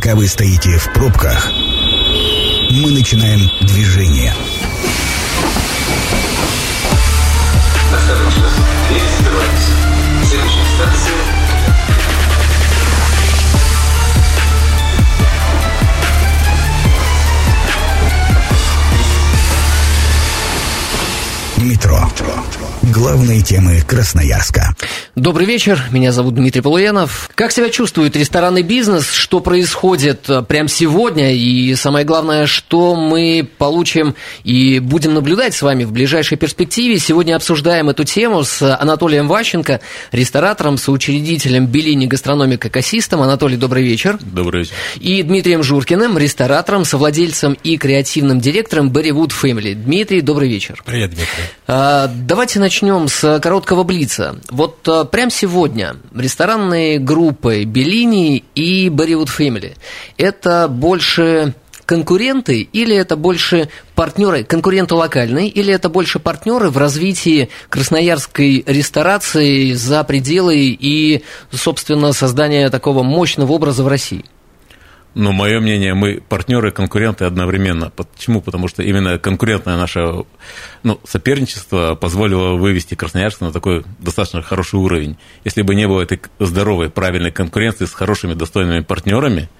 Пока вы стоите в пробках, мы начинаем движение. Осторожно, Метро. Главные темы Красноярска. Добрый вечер, меня зовут Дмитрий Полуянов. Как себя чувствует ресторанный бизнес, что происходит э, прямо сегодня и самое главное, что мы получим и будем наблюдать с вами в ближайшей перспективе. Сегодня обсуждаем эту тему с Анатолием Ващенко, ресторатором, соучредителем Белини Гастрономик Экосистем. Анатолий, добрый вечер. Добрый вечер. И Дмитрием Журкиным, ресторатором, совладельцем и креативным директором Berrywood Family. Дмитрий, добрый вечер. Привет, Дмитрий. А, Давайте начнем с короткого блица. Вот а, прямо сегодня ресторанные группы Беллини и Berrywood Family – это больше конкуренты или это больше партнеры, конкуренты локальные, или это больше партнеры в развитии красноярской ресторации за пределы и, собственно, создания такого мощного образа в России? Но мое мнение, мы партнеры, конкуренты одновременно. Почему? Потому что именно конкурентное наше ну, соперничество позволило вывести Красноярск на такой достаточно хороший уровень. Если бы не было этой здоровой, правильной конкуренции с хорошими, достойными партнерами,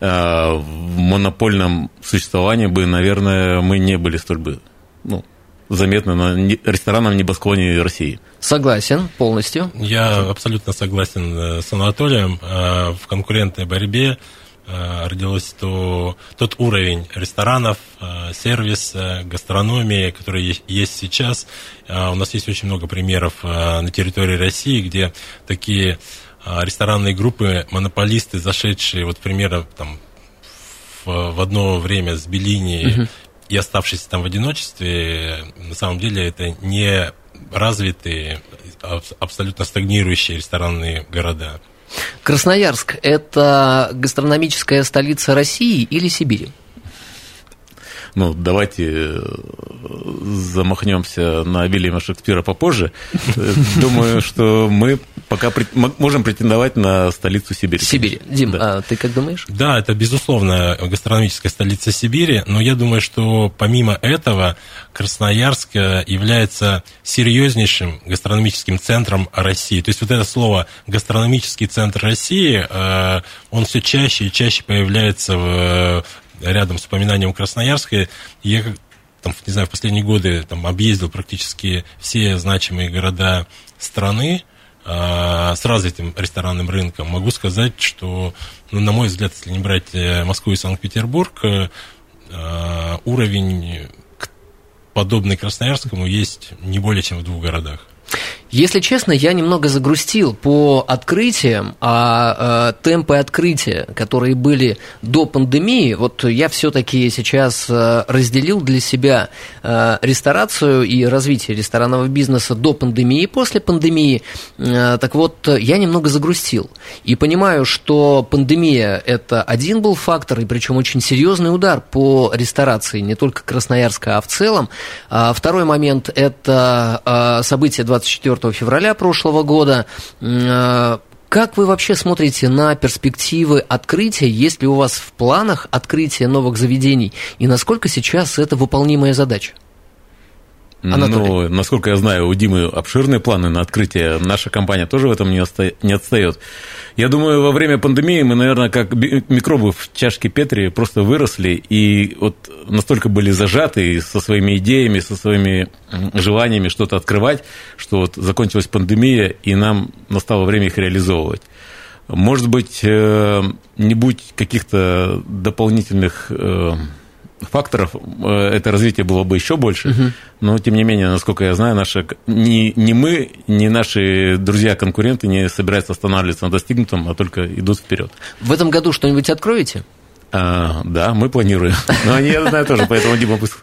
э, в монопольном существовании бы, наверное, мы не были столь бы ну, заметны на ресторанном небосклоне России. Согласен полностью. Я абсолютно согласен э, с Анатолием. Э, В конкурентной борьбе родилось то, тот уровень ресторанов, э, сервиса, гастрономии, который есть сейчас. Э, У нас есть очень много примеров э, на территории России, где такие э, ресторанные группы, монополисты, зашедшие, вот примерно там в, одно время с Беллини и оставшиеся там в одиночестве, на самом деле это не развитые, аб- абсолютно стагнирующие ресторанные города. Красноярск – это гастрономическая столица России или Сибири? Ну, давайте э, замахнемся на Вильяма Шекспира попозже. Думаю, что мы пока можем претендовать на столицу Сибири. Сибири. Дим, Да. а ты как думаешь? Да, это, безусловно, гастрономическая столица Сибири, но я думаю, что помимо этого Красноярск э, является серьезнейшим гастрономическим центром России. То есть вот это слово «гастрономический центр России», э, он все чаще и чаще появляется в, рядом с упоминанием Красноярска. Я, там, не знаю, в последние годы там, объездил практически все значимые города страны, а, с развитым ресторанным рынком, могу сказать, что, ну, на мой взгляд, если не брать э, Москву и Санкт-Петербург, э, э, уровень подобный Красноярскому есть не более чем в двух городах. Если честно, я немного загрустил по открытиям, а э, темпы открытия, которые были до пандемии, вот я все-таки сейчас э, разделил для себя э, ресторацию и развитие ресторанного бизнеса до пандемии и после пандемии. Э, так вот, я немного загрустил. И понимаю, что пандемия – это один был фактор, и причем очень серьезный удар по ресторации, не только Красноярска, а в целом. А второй момент – это э, событие 24 февраля прошлого года. Э, Как вы вообще смотрите на перспективы открытия? Есть ли у вас в планах открытие новых заведений? И насколько сейчас это выполнимая задача? Анатолий. Ну, насколько я знаю, у Димы обширные планы на открытие. Наша компания тоже в этом не, оста- не отстает. Я думаю, во время пандемии мы, наверное, как микробы в чашке Петри просто выросли и вот настолько были зажаты со своими идеями, со своими желаниями что-то открывать, что вот закончилась пандемия, и нам настало время их реализовывать. Может быть, э, не будь каких-то дополнительных э, факторов, э, это развитие было бы еще больше. Но, тем не менее, насколько я знаю, наши, ни, ни мы, ни наши друзья-конкуренты не собираются останавливаться на достигнутом, а только идут вперед. В этом году что-нибудь откроете? А, да, мы планируем. Но они, я знаю тоже, поэтому Дима пусть...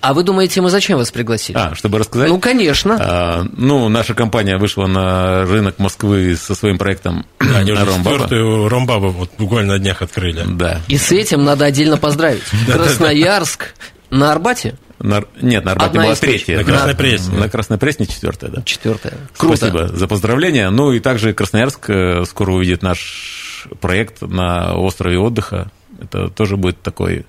А вы думаете, мы зачем вас пригласили? А, чтобы рассказать? Ну, конечно. А, ну, наша компания вышла на рынок Москвы со своим проектом Они уже Ромбаба. четвертую Ромбабу вот буквально на днях открыли. Да. И с этим надо отдельно поздравить. Красноярск на Арбате На- нет, на Арбате Одна была третья. На да. Красной Пресне. На Красной Пресне четвертая, да. четвертая. Круто. Спасибо за поздравления. Ну и также Красноярск э, скоро увидит наш проект на острове отдыха. Это тоже будет такой,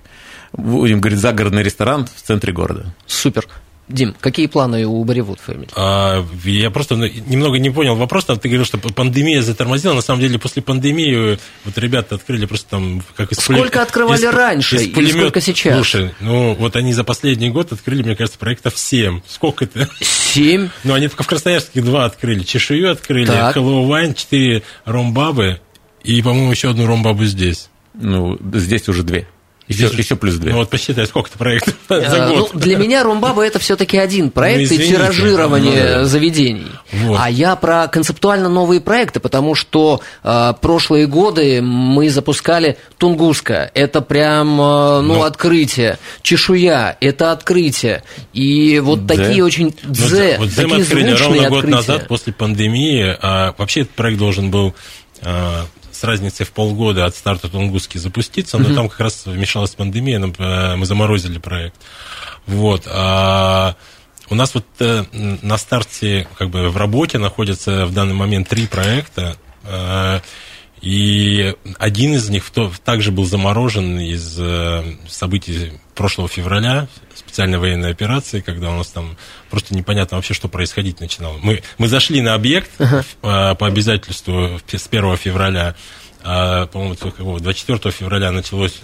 будем говорить, загородный ресторан в центре города. Супер. Дим, какие планы у Болливуд Family? А, я просто немного не понял вопрос. Там ты говорил, что пандемия затормозила. На самом деле, после пандемии вот ребята открыли просто там как из Сколько пуле... открывали из, раньше из и пулемет... сколько сейчас? Слушай, ну вот они за последний год открыли, мне кажется, проектов 7. Сколько это? Семь? Ну, они только в Красноярске два открыли. Чешую открыли, Так. Hello Wine, 4 ромбабы и, по-моему, еще одну ромбабу здесь. Ну, здесь уже две. Еще, Здесь- еще плюс две. Ну вот посчитай, сколько-то проектов за Э, год. Ну, для меня Ромбаба это все-таки один проект Ну, и тиражирование Ну, да. заведений. Вот. А я про концептуально новые проекты, потому что э, прошлые годы мы запускали Тунгуска. Это прям э, ну, Ну. открытие. Чешуя это открытие. И вот Дзе. такие очень Ну, дзе, вот Зэм такие открыли звучные ровно год открытия. назад, после пандемии. А вообще этот проект должен был а, с разницей в полгода от старта Тунгуски запуститься, но там как раз вмешалась пандемия, э, мы заморозили проект. Вот. а у нас вот э, на старте, как бы в работе находятся в данный момент три проекта. э, И один из них также был заморожен из событий прошлого февраля, специальной военной операции, когда у нас там просто непонятно вообще, что происходить начинало. Мы, мы зашли на объект э, по обязательству в- с 1 февраля, а, по-моему, с какого, 24 февраля началось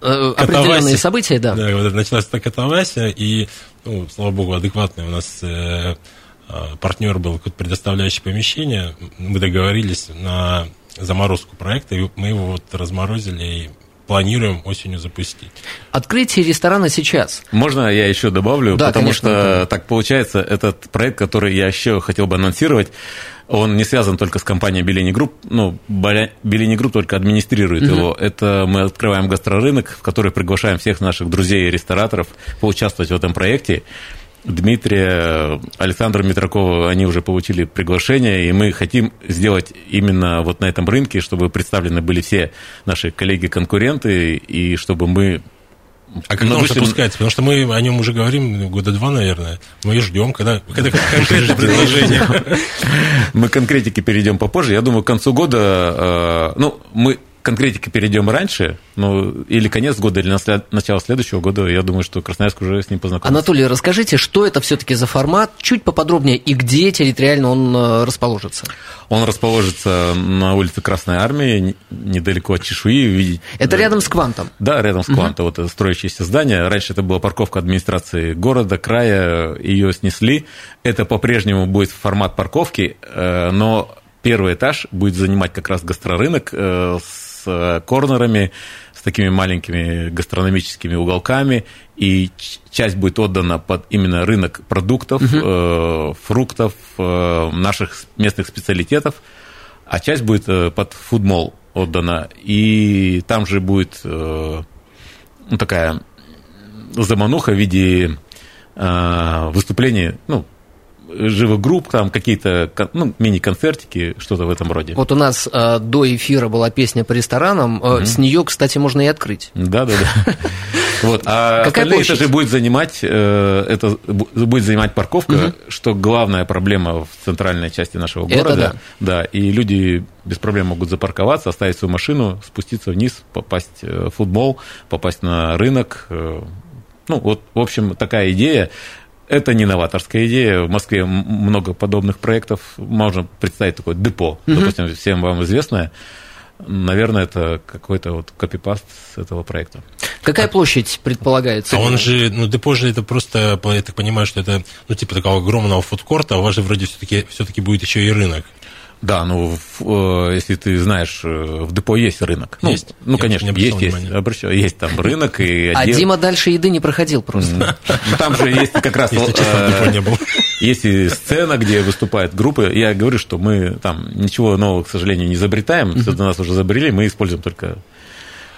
Э, Определенные катавасия. события, да. Да, вот началась эта катавасия, и, ну, слава богу, адекватный у нас э, партнер был, предоставляющий помещение. Мы договорились на заморозку проекта, и мы его вот разморозили и планируем осенью запустить. Открытие ресторана сейчас. Можно я еще добавлю? Да, потому конечно, что Антон. так получается, этот проект, который я еще хотел бы анонсировать, он не связан только с компанией Bellini Group. Ну, Bellini Group только администрирует его. Это мы открываем гастрорынок, в который приглашаем всех наших друзей и рестораторов поучаствовать в этом проекте. Дмитрия, Александра Митракова, они уже получили приглашение, и мы хотим сделать именно вот на этом рынке, чтобы представлены были все наши коллеги-конкуренты, и чтобы мы А когда Ну, он вышли- запускается? Потому что мы о нем уже говорим года два, наверное. Мы ждем, когда, когда конкретное предложение. Мы к конкретике перейдем попозже. Я думаю, к концу года, э, ну, мы конкретике перейдем раньше, ну, или конец года, или начало следующего года. Я думаю, что Красноярск уже с ним познакомится. Анатолий, расскажите, что это все-таки за формат, чуть поподробнее, и где территориально он э, расположится? Он расположится на улице Красной Армии, недалеко от Чешуи. Это рядом с Квантом. Да, рядом с Кванто, вот это строящееся здание. Раньше это была парковка администрации города, края, ее снесли. Это по-прежнему будет формат парковки, э, но первый этаж будет занимать как раз гастрорынок э, с э, корнерами, с такими маленькими гастрономическими уголками, и часть будет отдана под именно рынок продуктов, э, фруктов, э, наших местных специалитетов, а часть будет э, под фудмол отдана. И там же будет э, ну, такая замануха в виде э, выступлений, ну, живых групп, там какие-то ну, мини-концертики, что-то в этом роде. Вот у нас э, до эфира была песня по ресторанам, э, с нее, кстати, можно и открыть. Да, да, да. Вот. А Какая остальные площадь? этажи будет занимать, э, это бу- будет занимать парковка, что главная проблема в центральной части нашего Это города. да. Да, и люди без проблем могут запарковаться, оставить свою машину, спуститься вниз, попасть э, в футбол, попасть на рынок. э, Ну, вот, в общем, такая идея. Это не новаторская идея. В Москве много подобных проектов. Можно представить такое депо, допустим, всем вам известное. Наверное, это какой-то вот копипаст с этого проекта. Какая площадь предполагается? А он же, ну, депо же это просто, я так понимаю, что это, ну, типа такого огромного фудкорта, а у вас же вроде все-таки все-таки будет еще и рынок. Да, ну, э, если ты знаешь, э, в депо есть рынок. Ну, Есть? Ну, Я конечно, есть, есть. внимания. Обращаю. Есть там рынок и А отдел- Дима дальше еды не проходил просто. Ну, Там же есть как раз... Если честно, э, депо не. Есть и сцена, где выступают группы. Я говорю, что мы там ничего нового, к сожалению, не изобретаем. Все до нас уже изобрели, мы используем только...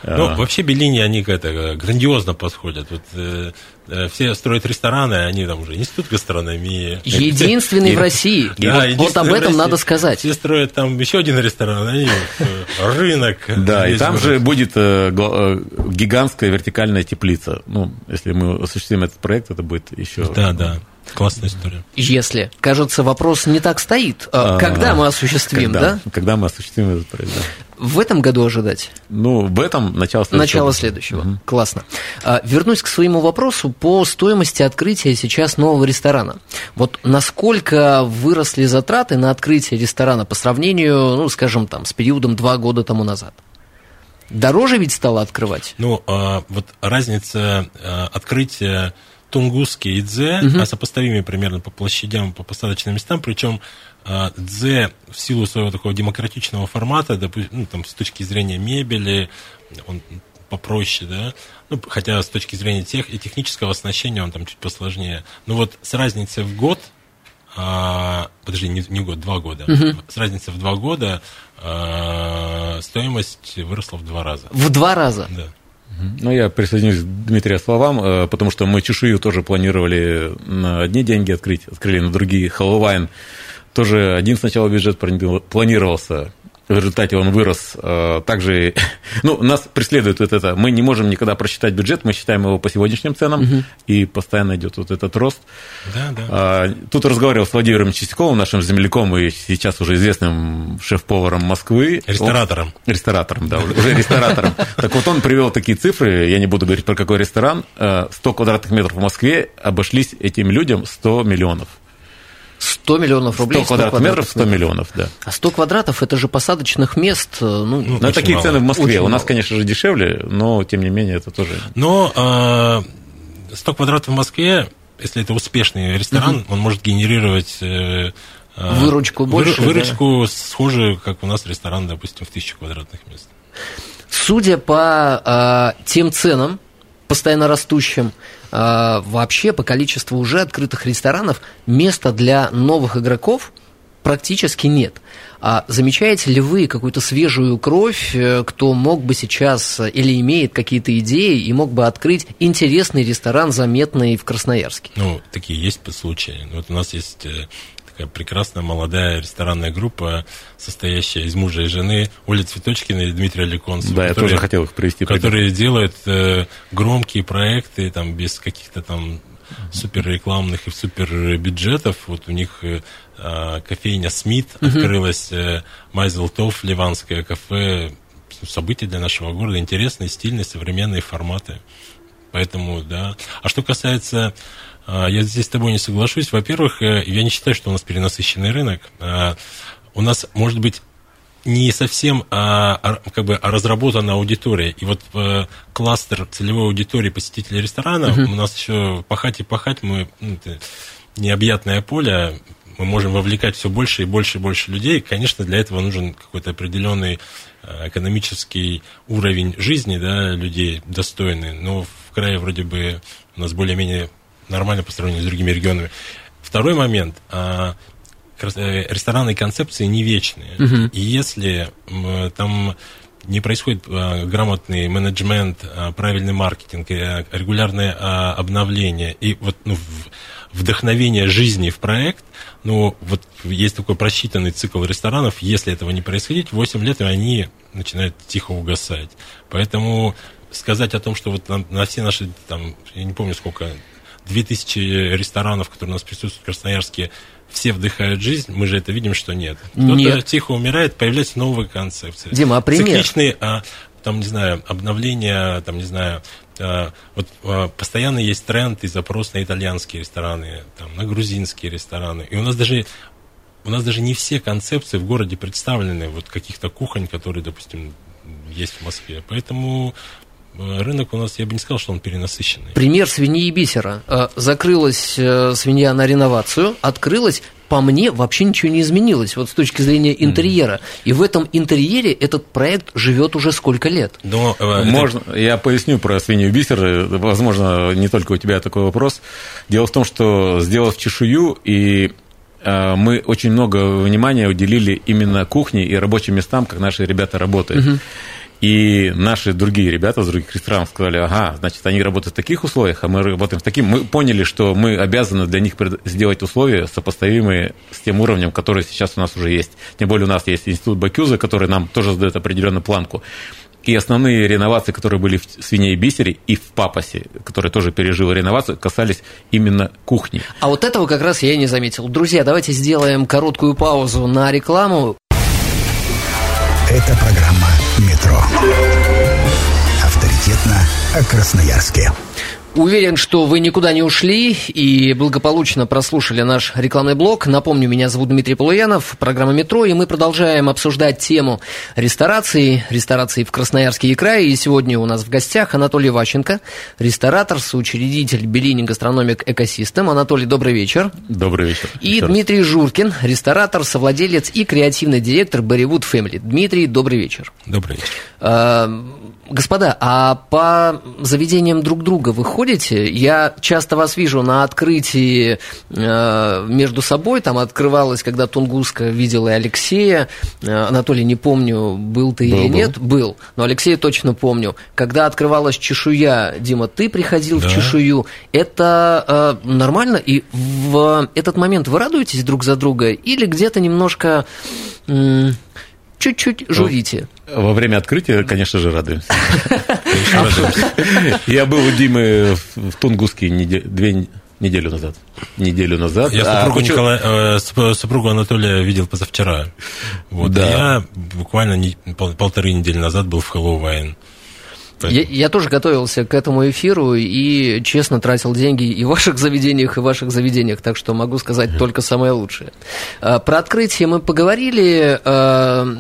э, Ну, вообще Беллини, они как-то грандиозно подходят. Вот, э, э, все строят рестораны, а они там уже институт гастрономии. Единственный в России. Да, Вот- об этом надо сказать. Все строят там еще один ресторан, они э, рынок. Да, и там город. же будет э, э, гигантская вертикальная теплица. Ну, если мы осуществим этот проект, это будет еще... Да, да. Классная история. Если, кажется, вопрос не так стоит. А А, Когда мы осуществим, когда, да? Когда мы осуществим этот проект, да. В этом году ожидать? Ну, в этом начало следующего. Начало следующего. Угу. Классно. А, вернусь к своему вопросу по стоимости открытия сейчас нового ресторана. Вот насколько выросли затраты на открытие ресторана по сравнению, ну, скажем, там, с периодом два года тому назад? Дороже ведь стало открывать? Ну, а, вот разница а, открытия Тунгуски и Дзе угу. сопоставимые примерно по площадям, по посадочным местам, причем а, Дзе в силу своего такого демократичного формата, допустим, ну, там, с точки зрения мебели, он попроще, да, ну, хотя с точки зрения тех, и технического оснащения он там чуть посложнее. Но вот с разницей в год, а, подожди, не, не год, два года, угу. с разницей в два года а, стоимость выросла в два раза. В два раза? Да. Ну, я присоединюсь к Дмитрия словам, э, потому что мы чешую тоже планировали на одни деньги открыть, открыли на другие. Хэллоуайн тоже один сначала бюджет планировался, в результате он вырос. Э, также, ну, нас преследует вот это. Мы не можем никогда просчитать бюджет, мы считаем его по сегодняшним ценам, угу. и постоянно идет вот этот рост. Да, да. А, тут разговаривал с Владимиром Чистяковым, нашим земляком и сейчас уже известным шеф-поваром Москвы. Ресторатором. Он, ресторатором, да, уже ресторатором. Так вот, он привел такие цифры, я не буду говорить про какой ресторан, 100 э, квадратных метров в Москве обошлись этим людям 100 миллионов. 100 миллионов рублей. 100 квадратных метров, 100 миллионов, да. А 100 квадратов – это же посадочных мест, э, ну, ну на такие мало. цены в Москве. Очень У нас, мало. конечно же, дешевле, но, тем не менее, это тоже... Но 100 а, квадратов в Москве, если это успешный ресторан, угу. он может генерировать э, а, выручку больше. Выручку да? схожую, как у нас ресторан, допустим, в тысячу квадратных мест. Судя по э, тем ценам, постоянно растущим, а, вообще по количеству уже открытых ресторанов места для новых игроков практически нет. А замечаете ли вы какую-то свежую кровь, э, кто мог бы сейчас э, или имеет какие-то идеи и мог бы открыть интересный ресторан, заметный в Красноярске? Ну, такие есть по случаю. Вот у нас есть э, такая прекрасная молодая ресторанная группа, состоящая из мужа и жены, Оли Цветочкина и Дмитрия Ликонцева. Да, которые, я тоже хотел их привести. Которые делают э, громкие проекты, там, без каких-то там супер рекламных и супер бюджетов. Вот у них э, а, кофейня Смит uh-huh. открылась, э, Майзел Тоф, ливанское кафе. События для нашего города интересные, стильные, современные форматы. Поэтому, да. А что касается я здесь с тобой не соглашусь. Во-первых, э, я не считаю, что у нас перенасыщенный рынок. А, у нас, может быть, не совсем а, как бы разработана аудитория. И вот э, кластер целевой аудитории посетителей ресторана uh-huh. у нас еще пахать и пахать мы ну, это необъятное поле. Мы можем вовлекать все больше и больше и больше людей. Конечно, для этого нужен какой-то определенный э, экономический уровень жизни да, людей достойный. Но в крае вроде бы у нас более-менее нормально по сравнению с другими регионами. Второй момент. А, э, ресторанные концепции не вечные. Угу. И если там не происходит а, грамотный менеджмент, а, правильный маркетинг, а, регулярное обновление и вот ну, вдохновение жизни в проект, ну вот есть такой просчитанный цикл ресторанов, если этого не происходить, 8 лет они начинают тихо угасать. Поэтому сказать о том, что вот на, на все наши, там, я не помню сколько, 2000 ресторанов, которые у нас присутствуют в Красноярске, все вдыхают жизнь, мы же это видим, что нет. Кто-то тихо умирает, появляются новые концепции. Дима, а пример? Цикличные, а, там, не знаю, обновления, там, не знаю, а, вот а, постоянно есть тренд и запрос на итальянские рестораны, там, на грузинские рестораны. И у нас даже у нас даже не все концепции в городе представлены, вот каких-то кухонь, которые, допустим, есть в Москве. Поэтому рынок у нас, я бы не сказал, что он перенасыщенный. Пример свиньи и бисера. Э, закрылась э, свинья на реновацию, открылась по мне вообще ничего не изменилось, вот с точки зрения интерьера. Mm. И в этом интерьере этот проект живет уже сколько лет. Но, Можно, это... я поясню про свинью и бисер, возможно, не только у тебя такой вопрос. Дело в том, что сделав чешую и мы очень много внимания уделили именно кухне и рабочим местам, как наши ребята работают. Угу. И наши другие ребята с других ресторанов сказали, ага, значит, они работают в таких условиях, а мы работаем в таких. Мы поняли, что мы обязаны для них сделать условия, сопоставимые с тем уровнем, который сейчас у нас уже есть. Тем более у нас есть институт Бакюза, который нам тоже задает определенную планку. И основные реновации, которые были в свине и бисере и в папасе, который тоже пережил реновацию, касались именно кухни. А вот этого как раз я не заметил. Друзья, давайте сделаем короткую паузу на рекламу. Это программа Метро. Авторитетно о Красноярске. Уверен, что вы никуда не ушли и благополучно прослушали наш рекламный блок. Напомню, меня зовут Дмитрий Полуянов, программа «Метро», и мы продолжаем обсуждать тему ресторации, ресторации в Красноярске и крае. И сегодня у нас в гостях Анатолий Ващенко, ресторатор, соучредитель Белини Гастрономик Экосистем. Анатолий, добрый вечер. Добрый вечер. И Еще раз. Дмитрий Журкин, ресторатор, совладелец и креативный директор Берривуд Family. Дмитрий, добрый вечер. Добрый вечер. Э, Господа, а по заведениям друг друга вы ходите? Я часто вас вижу на открытии э, между собой. Там открывалось, когда Тунгуска видела и Алексея. Э, Анатолий, не помню, был ты Был, или был. нет. Был. Но Алексея точно помню. Когда открывалась чешуя, Дима, ты приходил Да. в чешую. Это э, нормально? И в этот момент вы радуетесь друг за друга? Или где-то немножко... м, Чуть-чуть журите. Во время открытия, конечно же, радуемся. Я был у Димы в Тунгуске две неделю назад. Неделю назад. Я А, супругу, Николая- э, суп- супругу Анатолия видел позавчера. Вот. Да. Я буквально не- пол- полторы недели назад был в Я, я тоже готовился к этому эфиру и честно тратил деньги и в ваших заведениях, и в ваших заведениях, так что могу сказать только самое лучшее. А, Про открытие мы поговорили, э,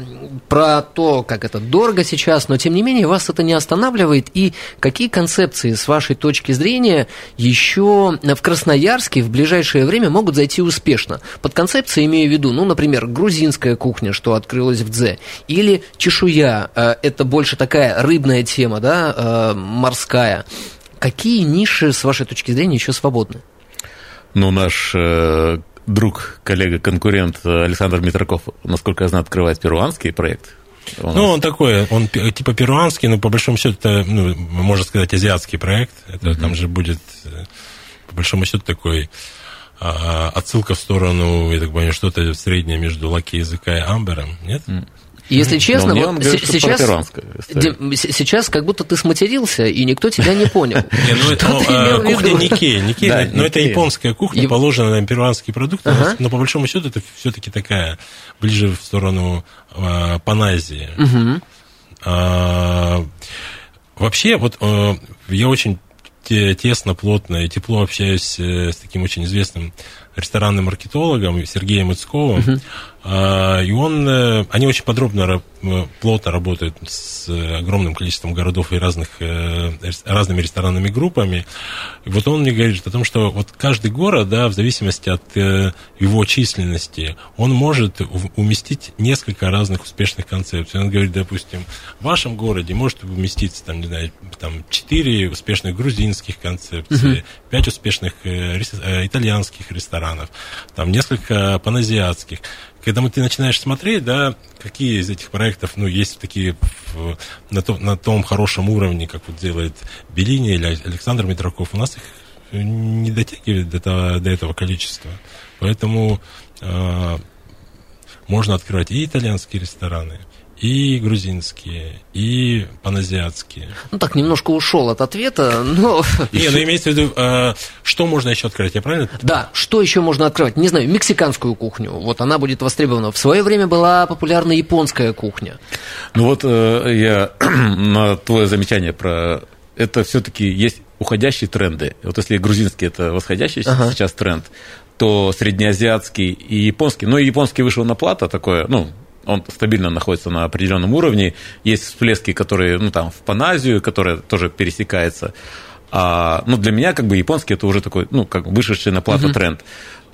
про то, как это дорого сейчас, но тем не менее вас это не останавливает. И какие концепции, с вашей точки зрения, еще в Красноярске в ближайшее время могут зайти успешно? Под концепцией имею в виду, ну, например, грузинская кухня, что открылась в Дзе, или чешуя, э, это больше такая рыбная тема, да, э, морская. Какие ниши, с вашей точки зрения, еще свободны? Ну, наш э, друг, коллега, конкурент Александр Митраков, насколько я знаю, открывает перуанский проект. Ну, он такой, он типа перуанский, но по большому счету это, ну, можно сказать, азиатский проект. Это там же будет, э, по большому счету, такой а, отсылка в сторону, я так понимаю, что-то среднее между лаки языка и амбером, нет? И Если честно, вот говорит, сейчас, сейчас как будто ты сматерился, и никто тебя не понял. Не, ну, это, ну, э, кухня Никей, Да, но это Никей. японская кухня, положена на перуанские продукты, но по большому счету это все-таки такая, ближе в сторону э, Паназии. А, Вообще, вот я очень те- тесно, плотно и тепло общаюсь э, с таким очень известным ресторанным маркетологом Сергеем Ицковым. А, И он, э, они очень подробно, э, плотно работают с э, огромным количеством городов и разных, разными ресторанными группами. И вот он мне говорит о том, что вот каждый город, да, в зависимости от его численности, он может уместить несколько разных успешных концепций. Он говорит, допустим, в вашем городе может уместиться, там, не знаю, там, четыре успешных грузинских концепции, пять успешных э, рес- э, итальянских ресторанов, там, несколько паназиатских. Когда ты начинаешь смотреть, да, какие из этих проектов, ну, есть такие в- на, том- на том хорошем уровне, как вот делает Беллини или Александр Митраков, у нас их не дотягивает до, того- до этого количества. Поэтому э, можно открывать и итальянские рестораны, и грузинские, и паназиатские. Ну так, немножко ушел от ответа, но... Не, ну имеется в виду, э, что можно еще открыть, я правильно? Да, что еще можно открывать? Не знаю, мексиканскую кухню. Вот она будет востребована. В свое время была популярна японская кухня. Ну вот э, я на твое замечание про это все-таки есть уходящие тренды. Вот если грузинский это восходящий Ага. сейчас тренд, то среднеазиатский и японский, ну и японский вышел на плата такое, ну он стабильно находится на определенном уровне. Есть всплески, которые, ну, там, в Паназию, которая тоже пересекается. А, ну, для меня, как бы, японский это уже такой, ну, как вышедший на плату тренд.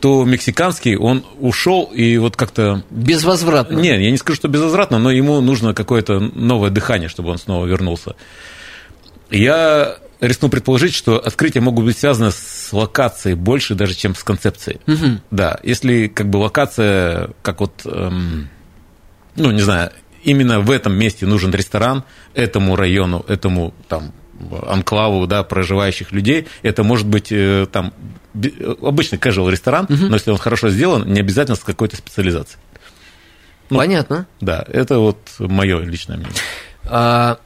То мексиканский, он ушел и вот как-то Безвозвратно. не, я не скажу, что безвозвратно, но ему нужно какое-то новое дыхание, чтобы он снова вернулся. Я рискну предположить, что открытия могут быть связаны с локацией больше даже, чем с концепцией. Да, если как бы локация, как вот, эм, ну, не знаю, именно в этом месте нужен ресторан, этому району, этому там анклаву, да, проживающих людей, это может быть э, там э, обычный casual ресторан, но если он хорошо сделан, не обязательно с какой-то специализацией. ну, Понятно. Да, это вот мое личное мнение. А,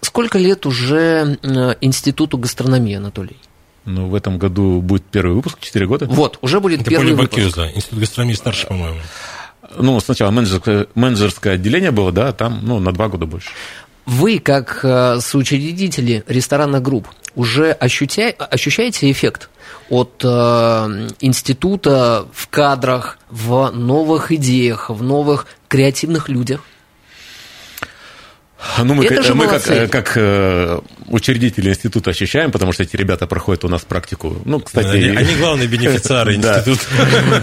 сколько лет уже э, Институту гастрономии, Анатолий? Ну, в этом году будет первый выпуск, 4 года. Вот, уже будет Это первый Поли выпуск. Бакюза, Институт гастрономии старше, по-моему. Ну, сначала менеджерское, менеджерское отделение было, да, там, ну, на два года больше. Вы, как э, соучредители ресторанных групп, уже ощутя... ощущаете эффект от э, института в кадрах, в новых идеях, в новых креативных людях? Ну, мы, Это как, же мы как, молодцы. э, как э, учредители института ощущаем, потому что эти ребята проходят у нас практику. Ну, кстати, Они, они главные бенефициары института.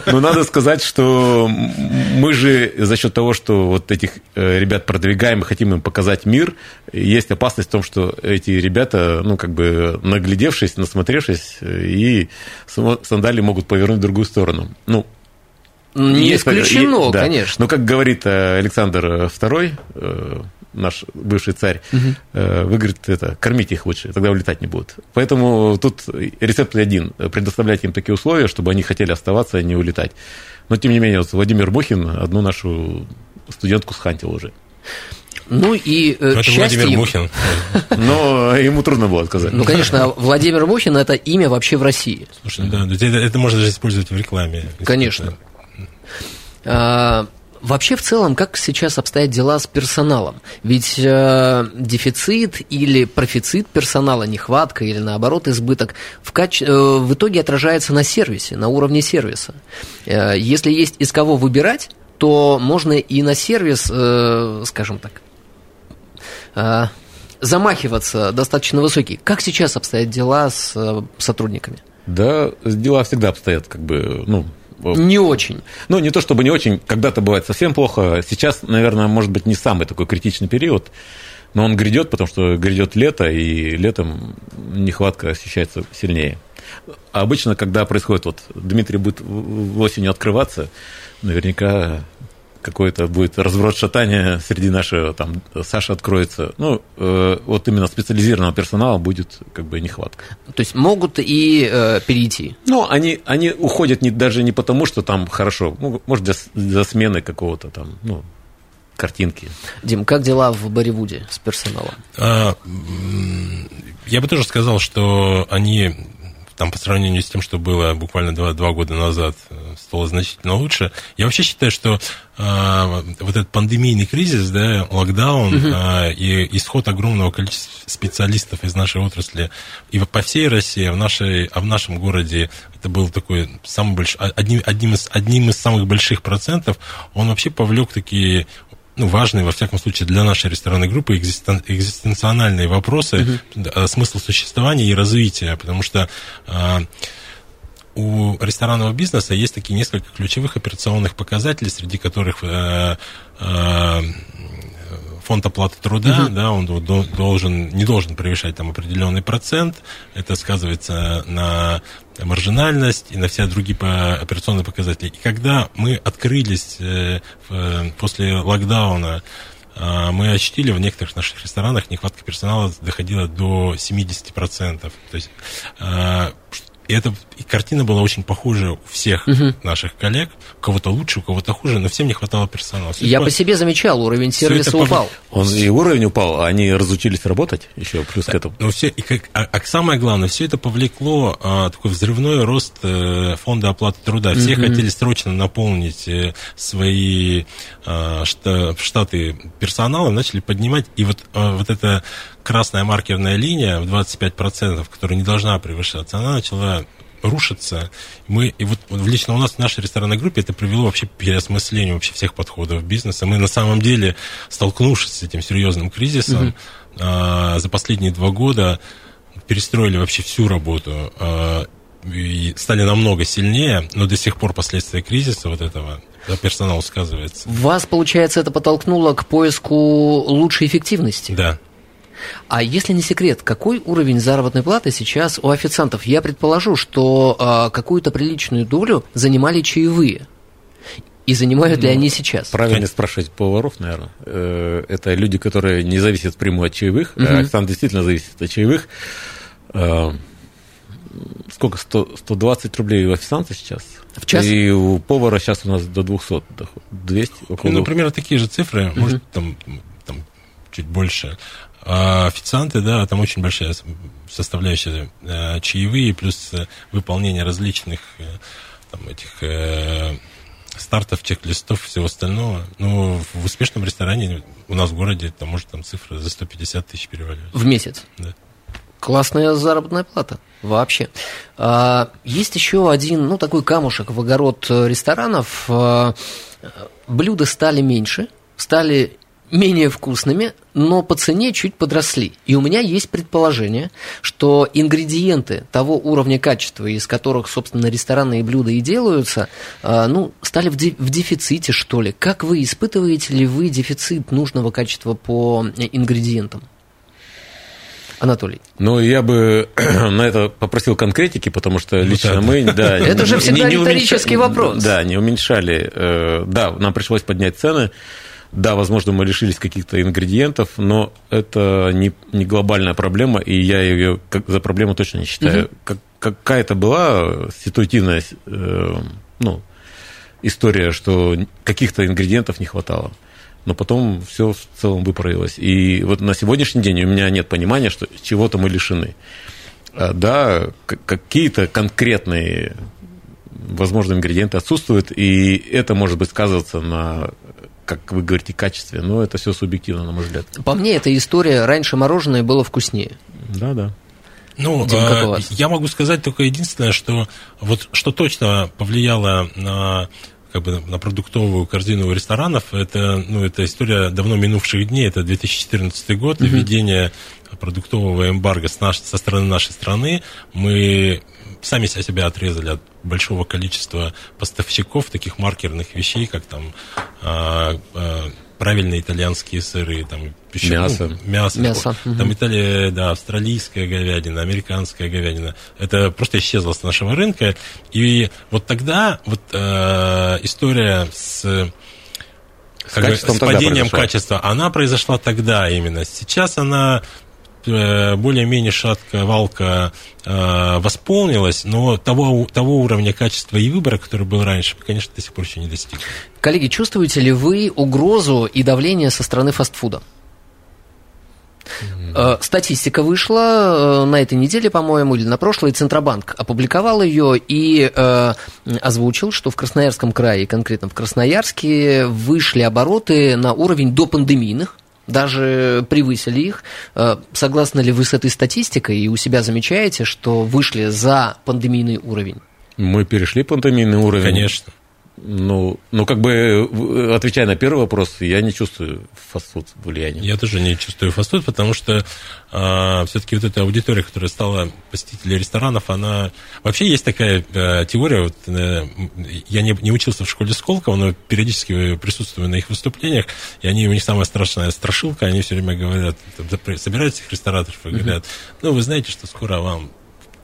Но надо сказать, что мы же за счет того, что вот этих э, ребят продвигаем и хотим им показать мир, есть опасность в том, что эти ребята, ну, как бы наглядевшись, насмотревшись, и сандали могут повернуть в другую сторону. Ну, Не исключено, конечно. Но, как говорит Александр II, наш бывший царь, э, вы, говорит, это, кормите их лучше, тогда улетать не будут. Поэтому тут рецепт один – предоставлять им такие условия, чтобы они хотели оставаться, а не улетать. Но, тем не менее, вот Владимир Мухин одну нашу студентку схантил уже. Ну и э, Это счастье Владимир им- Мухин. Но ему трудно было отказать. Ну, конечно, Владимир Мухин – это имя вообще в России. Слушай, да, это, это можно даже использовать в рекламе. Конечно. А, Вообще, в целом, как сейчас обстоят дела с персоналом? Ведь э, дефицит или профицит персонала, нехватка или, наоборот, избыток в, каче- э, в итоге отражается на сервисе, на уровне сервиса. Э, если есть из кого выбирать, то можно и на сервис, э, скажем так, э, замахиваться достаточно высокий. Как сейчас обстоят дела с э, сотрудниками? Да, дела всегда обстоят как бы, ну, Не очень. Ну, не то чтобы не очень, когда-то бывает совсем плохо. Сейчас, наверное, может быть, не самый такой критичный период, но он грядет, потому что грядет лето, и летом нехватка ощущается сильнее. А обычно, когда происходит, вот Дмитрий будет осенью открываться, наверняка какой-то будет разворот шатания среди нашего, там, Саша откроется. Ну, э, вот именно специализированного персонала будет как бы нехватка. То есть могут и э, перейти. Ну, они, они уходят не, даже не потому, что там хорошо, ну, может, для, для смены какого-то там, ну, картинки. Дим, как дела в Болливуде с персоналом? А, Я бы тоже сказал, что они там по сравнению с тем, что было буквально два, два года назад, стало значительно лучше. Я вообще считаю, что а, вот этот пандемийный кризис, да, локдаун а, и исход огромного количества специалистов из нашей отрасли и по всей России, а в, нашей, а в нашем городе это был такой самый большой, одним, одним, из, одним из самых больших процентов, он вообще повлек такие ну, важные, во всяком случае, для нашей ресторанной группы экзистен- экзистенциональные вопросы, да, смысл существования и развития, потому что а, у ресторанного бизнеса есть такие несколько ключевых операционных показателей, среди которых э, э, фонд оплаты труда, да, он до- до- должен, не должен превышать там определенный процент, это сказывается на маржинальность и на все другие операционные показатели. И когда мы открылись э, после локдауна, а, мы ощутили в некоторых наших ресторанах нехватка персонала доходила до 70%. То есть ш- и это и картина была очень похожа у всех наших коллег. У кого-то лучше, у кого-то хуже, но всем не хватало персонала. Я Всё- по себе замечал, уровень сервиса это упал. Он и уровень упал, а они разучились работать еще плюс к этому. Но все, и как, а, а самое главное, все это повлекло а, такой взрывной рост э, фонда оплаты труда. Все хотели срочно наполнить э, свои шта- штаты персонала, начали поднимать. И вот, а, вот эта красная маркерная линия в 25%, которая не должна превышаться, она начала рушится. Мы, и вот, лично у нас в нашей ресторанной группе это привело вообще к переосмыслению вообще всех подходов бизнеса. Мы на самом деле, столкнувшись с этим серьезным кризисом, а, за последние два года перестроили вообще всю работу а, и стали намного сильнее, но до сих пор последствия кризиса вот этого персонал сказывается. Вас, получается, это подтолкнуло к поиску лучшей эффективности. Да. А если не секрет, какой уровень заработной платы сейчас у официантов? Я предположу, что а, какую-то приличную долю занимали чаевые. И занимают ли они сейчас? Правильно Конечно. спрашивать поваров, наверное. Э, Это люди, которые не зависят прямую от чаевых. а Официант действительно зависит от чаевых. Э, Сколько? 100, 120 рублей у официанта сейчас? В час? И у повара сейчас у нас до 200 доход. 200, около Ну, например, такие же цифры, может, там, там чуть больше. А официанты, да, там очень большая составляющая э, чаевые, плюс э, выполнение различных э, там, этих э, стартов, чек-листов, всего остального. Но в успешном ресторане у нас в городе там может там цифра за 150 тысяч переваливать. В месяц? Да. Классная заработная плата вообще. А, есть еще один, ну, такой камушек в огород ресторанов. А, блюда стали меньше, стали менее вкусными, но по цене чуть подросли. И у меня есть предположение, что ингредиенты того уровня качества, из которых, собственно, ресторанные блюда и делаются, а, ну, стали в, в дефиците, что ли. Как вы, испытываете ли вы дефицит нужного качества по ингредиентам? Анатолий. Ну, я бы на это попросил конкретики, потому что лично мы... Да, это же всегда риторический вопрос. Да, не уменьшали. Э, да, нам пришлось поднять цены. Да, возможно, мы лишились каких-то ингредиентов, но это не, не глобальная проблема, и я ее как, за проблему точно не считаю. Угу. Как, какая-то была ситуативная э, ну, история, что каких-то ингредиентов не хватало. Но потом все в целом выправилось. И вот на сегодняшний день у меня нет понимания, что чего-то мы лишены. А, да, какие-то конкретные возможно, ингредиенты отсутствуют, и это может быть сказываться на как вы говорите, качестве, но это все субъективно, на мой взгляд. По мне, эта история раньше мороженое было вкуснее. Да, да. Ну, Дим, э, я могу сказать только единственное, что вот что точно повлияло на как бы на продуктовую корзину ресторанов, это, ну, это история давно минувших дней, это 2014 год, угу. введение продуктового эмбарго с наш, со стороны нашей страны. Мы сами себя отрезали от большого количества поставщиков таких маркерных вещей, как там а, а, правильные итальянские сыры, там еще, мясо, ну, мясо, мясо. там Италия, да, австралийская говядина, американская говядина, это просто исчезло с нашего рынка, и вот тогда вот э, история с с, как бы, с падением качества, она произошла тогда именно. Сейчас она Э, более-менее шаткая валка э, восполнилась, но того, того уровня качества и выбора, который был раньше, конечно, до сих пор еще не достиг. Коллеги, чувствуете ли вы угрозу и давление со стороны фастфуда? Mm-hmm. Статистика вышла на этой неделе, по-моему, или на прошлой. Центробанк опубликовал ее и э, озвучил, что в Красноярском крае, конкретно в Красноярске, вышли обороты на уровень до пандемийных даже превысили их. Э, согласны ли вы с этой статистикой и у себя замечаете, что вышли за пандемийный уровень? Мы перешли пандемийный уровень. Конечно. Ну, ну, как бы, отвечая на первый вопрос, я не чувствую фастфуд влияния. Я тоже не чувствую фастфуд, потому что а, все-таки вот эта аудитория, которая стала посетителей ресторанов, она... Вообще есть такая а, теория, вот, а, я не, не учился в школе Сколково, но периодически присутствую на их выступлениях, и они, у них самая страшная страшилка, они все время говорят, собирают этих рестораторов и говорят, ну, вы знаете, что скоро вам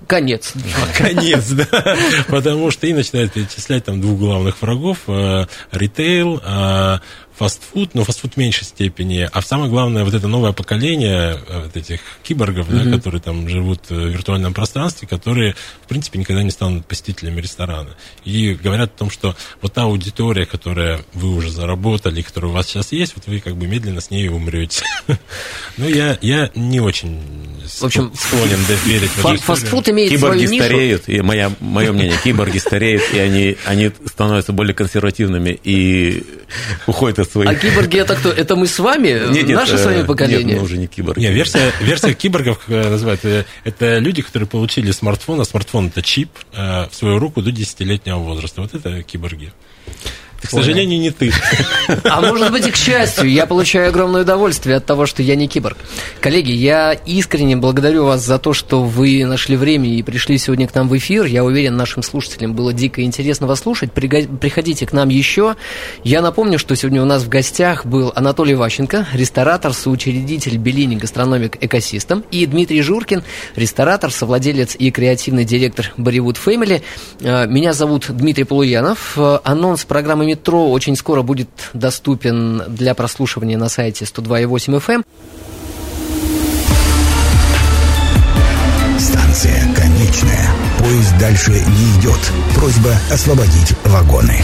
Конец. Конец, да. Потому что и начинают перечислять там двух главных врагов. Э, ритейл, э, фастфуд, но фастфуд в меньшей степени. А самое главное, вот это новое поколение э, вот этих киборгов, mm-hmm. да, которые там живут в виртуальном пространстве, которые, в принципе, никогда не станут посетителями ресторана. И говорят о том, что вот та аудитория, которая вы уже заработали, которая у вас сейчас есть, вот вы как бы медленно с ней умрете. Ну, я, я не очень в общем, склонен верить в эту Фастфуд имеет Киборги свою стареют, и моя, мое мнение, киборги стареют, и они, они становятся более консервативными и уходят из своих... А киборги это кто? Это мы с вами? Нет, нет, Наше с вами поколение? Нет, мы уже не киборги. Нет, версия, версия киборгов называют, э, это люди, которые получили смартфон, а смартфон это чип э, в свою руку до 10-летнего возраста. Вот это киборги. К сожалению, не ты. А может быть и к счастью, я получаю огромное удовольствие от того, что я не киборг. Коллеги, я искренне благодарю вас за то, что вы нашли время и пришли сегодня к нам в эфир. Я уверен, нашим слушателям было дико интересно вас слушать. Приходите к нам еще. Я напомню, что сегодня у нас в гостях был Анатолий Ващенко, ресторатор, соучредитель Белини Гастрономик Экосистем, и Дмитрий Журкин, ресторатор, совладелец и креативный директор Болливуд Family. Э, меня зовут Дмитрий Полуянов. Э, анонс программы метро очень скоро будет доступен для прослушивания на сайте 102.8 FM. Станция конечная. Поезд дальше не идет. Просьба освободить вагоны.